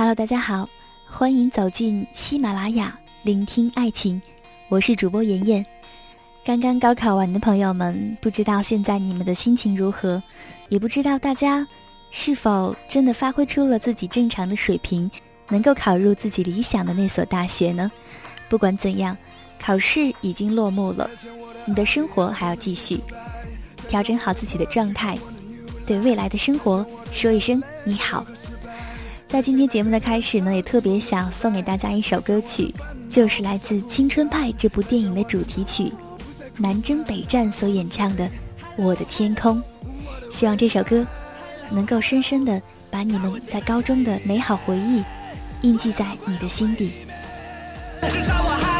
Hello，大家好，欢迎走进喜马拉雅，聆听爱情。我是主播妍妍。刚刚高考完的朋友们，不知道现在你们的心情如何？也不知道大家是否真的发挥出了自己正常的水平，能够考入自己理想的那所大学呢？不管怎样，考试已经落幕了，你的生活还要继续。调整好自己的状态，对未来的生活说一声你好。在今天节目的开始呢，也特别想送给大家一首歌曲，就是来自《青春派》这部电影的主题曲，南征北战所演唱的《我的天空》。希望这首歌能够深深的把你们在高中的美好回忆印记在你的心底。至少我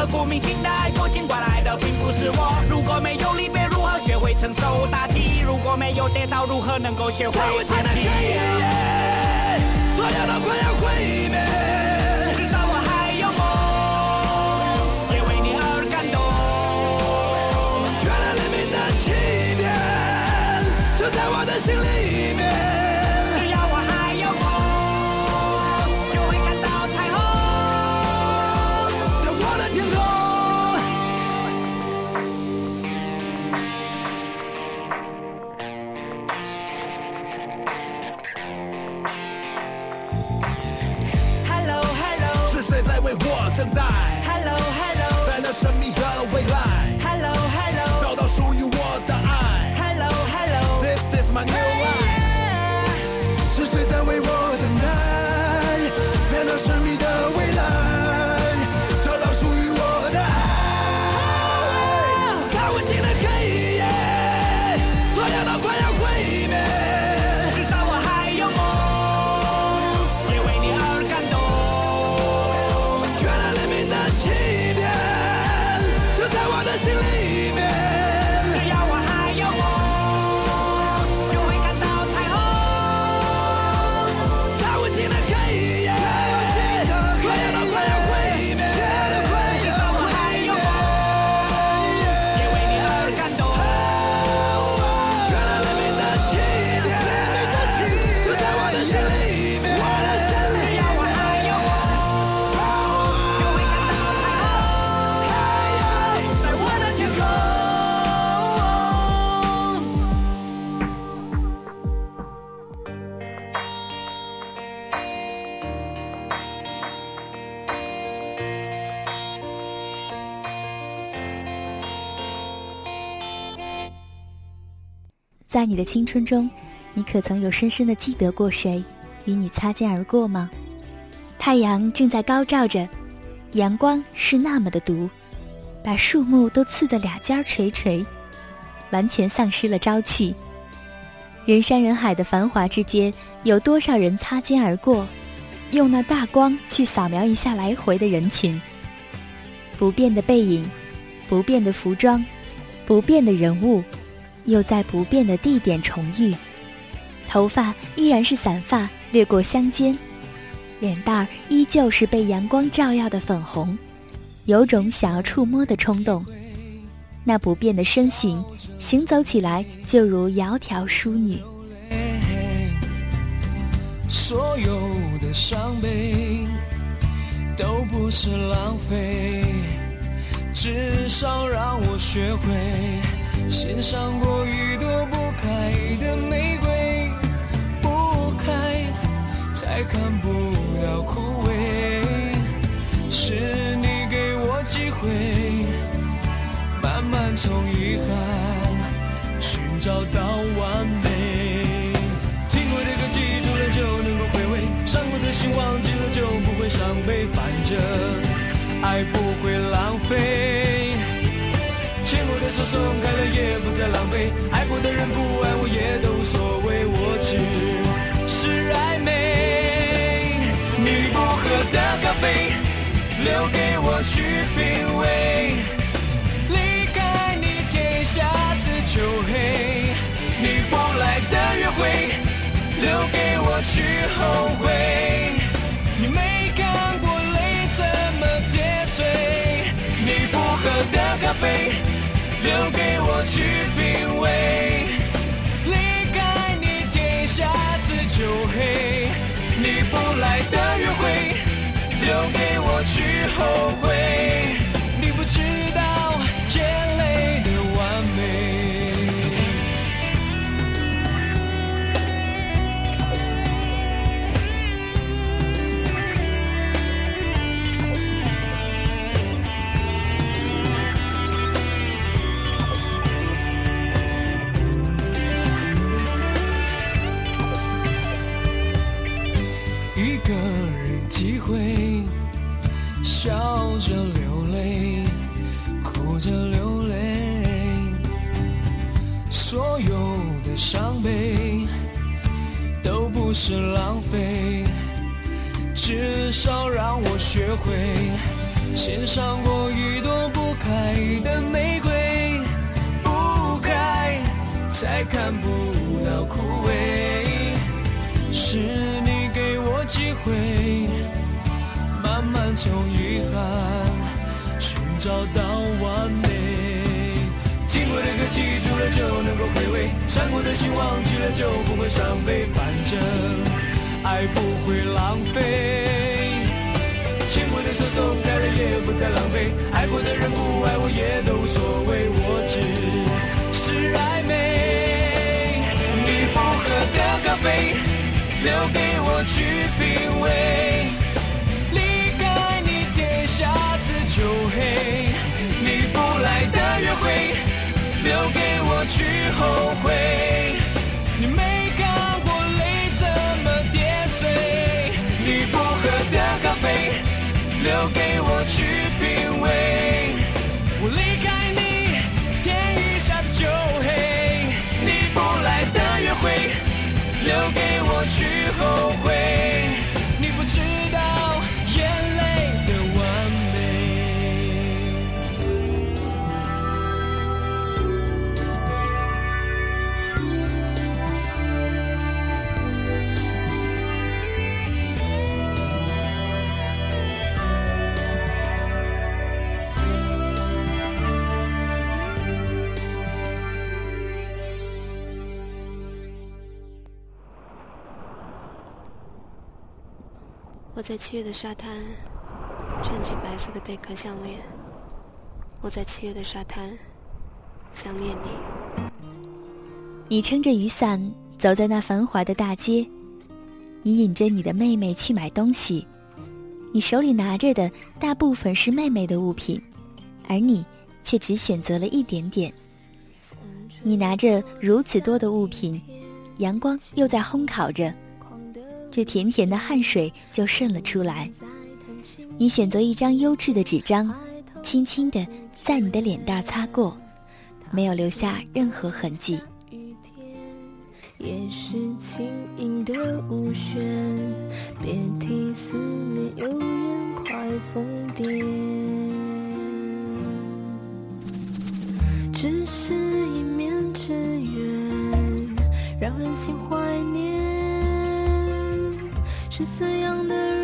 刻骨铭心的爱过，尽管来的并不是我。如果没有离别，如何学会承受打击？如果没有跌倒，如何能够学会爬起？所有都快要毁灭，在你的青春中，你可曾有深深的记得过谁，与你擦肩而过吗？太阳正在高照着，阳光是那么的毒，把树木都刺得俩尖儿垂垂，完全丧失了朝气。人山人海的繁华之间，有多少人擦肩而过，用那大光去扫描一下来回的人群？不变的背影，不变的服装，不变的人物，又在不变的地点重遇。头发依然是散发，掠过香肩，脸蛋儿依旧是被阳光照耀的粉红，有种想要触摸的冲动。那不变的身形，行走起来就如窈窕淑女。所有的伤悲都不是浪费，至少让我学会欣赏过一朵不开的玫瑰，不开才看不到枯萎。是你给我机会。慢慢从遗憾寻找到再浪费。爱过的人不爱我也都无所谓，我只是暧昧。你不喝的咖啡，留给我去品味。离开你天下自就黑，你不来的约会，留给我去后悔。你没看过泪怎么跌碎，你不喝的咖啡，留给我去品味。离开你天下子就黑，你不来的约会，留给我去后悔。不是浪费，至少让我学会欣赏过一朵不开的玫瑰，不开才看不到枯萎。是你给我机会，慢慢从遗憾寻找到完美。听过的歌记住了就能够回味，伤过的心忘记了就不会伤悲。反正爱不会浪费，牵过的手松开了也不再浪费。爱过的人不爱我也都无所谓，我只是暧昧。你不喝的咖啡，留给我去后悔，你没看过泪怎么跌碎，你不喝的咖啡，留给我去我在七月的沙滩穿起白色的贝壳项链。我在七月的沙滩想念你。你撑着雨伞走在那繁华的大街，你引着你的妹妹去买东西，你手里拿着的大部分是妹妹的物品，而你却只选择了一点点。你拿着如此多的物品，阳光又在烘烤着。这甜甜的汗水就渗了出来。你选择一张优质的纸张，轻轻地在你的脸蛋擦过，没有留下任何痕迹。也是轻盈的无弦，别提思念有人快疯癫。只是一面之缘，让人。心怀念，是怎样的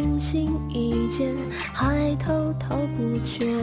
弹琴心一间，还滔滔不绝。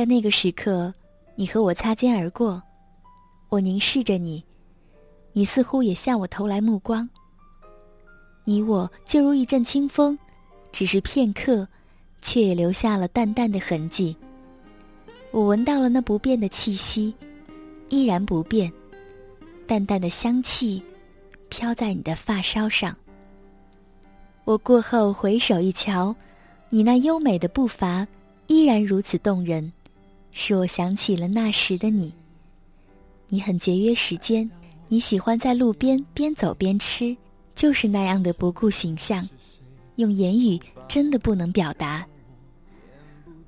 在那个时刻，你和我擦肩而过，我凝视着你，你似乎也向我投来目光。你我就如一阵清风，只是片刻，却也留下了淡淡的痕迹。我闻到了那不变的气息，依然不变，淡淡的香气，飘在你的发梢上。我过后回首一瞧，你那优美的步伐依然如此动人。使我想起了那时的你。你很节约时间，你喜欢在路边边走边吃，就是那样的不顾形象，用言语真的不能表达。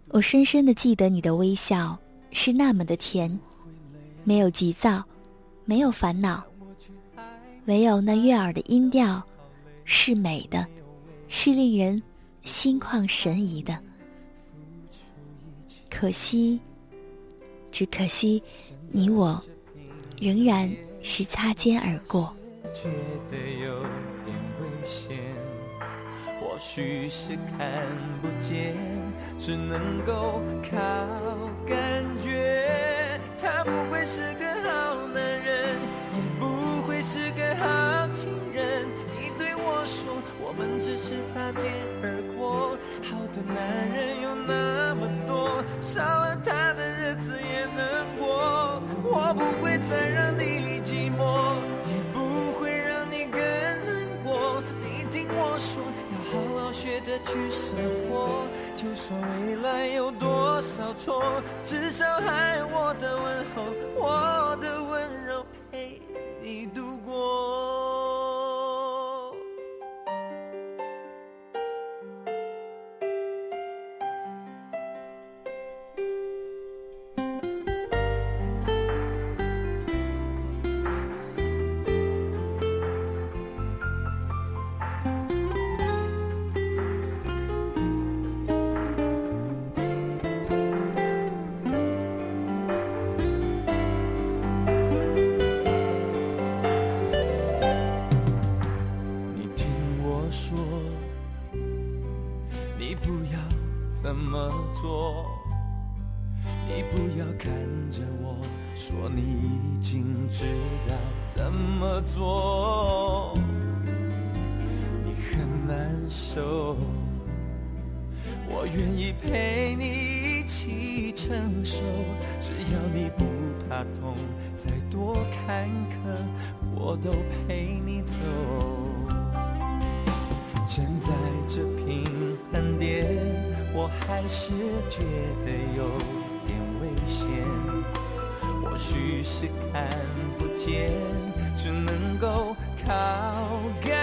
我深深的记得你的微笑是那么的甜，没有急躁，没有烦恼，唯有那悦耳的音调，是美的，是令人心旷神怡的。可惜。只可惜，你我仍然是擦肩而过。觉得有点危险，或许是看不见，只能够靠感觉。他不会是个好男人，也不会是个好情人。你对我说，我们只是擦肩而过。好的男人有那么多，少了他日子也能过。我不会再让你寂寞，也不会让你更难过。你听我说，要好好学着去生活。就算未来有多少错，至少还有我的问候，我做，你很难受。我愿意陪你一起承受，只要你不怕痛，再多坎坷我都陪你走。站在这平衡点，我还是觉得有点危险。或许是看不见，只能够靠感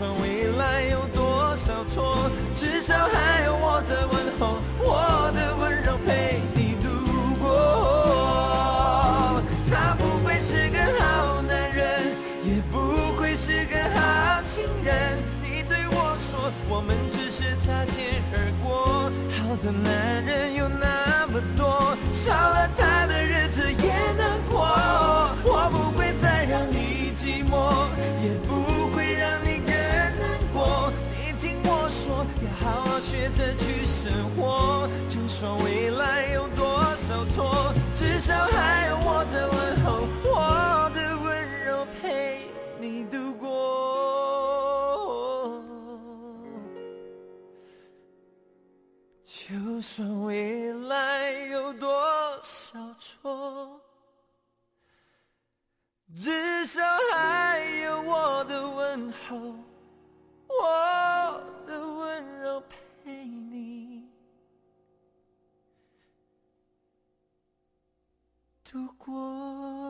算未来有多少错，至少还有我的就算未来有多少错，至少还有我的问候，我的温柔陪你度过。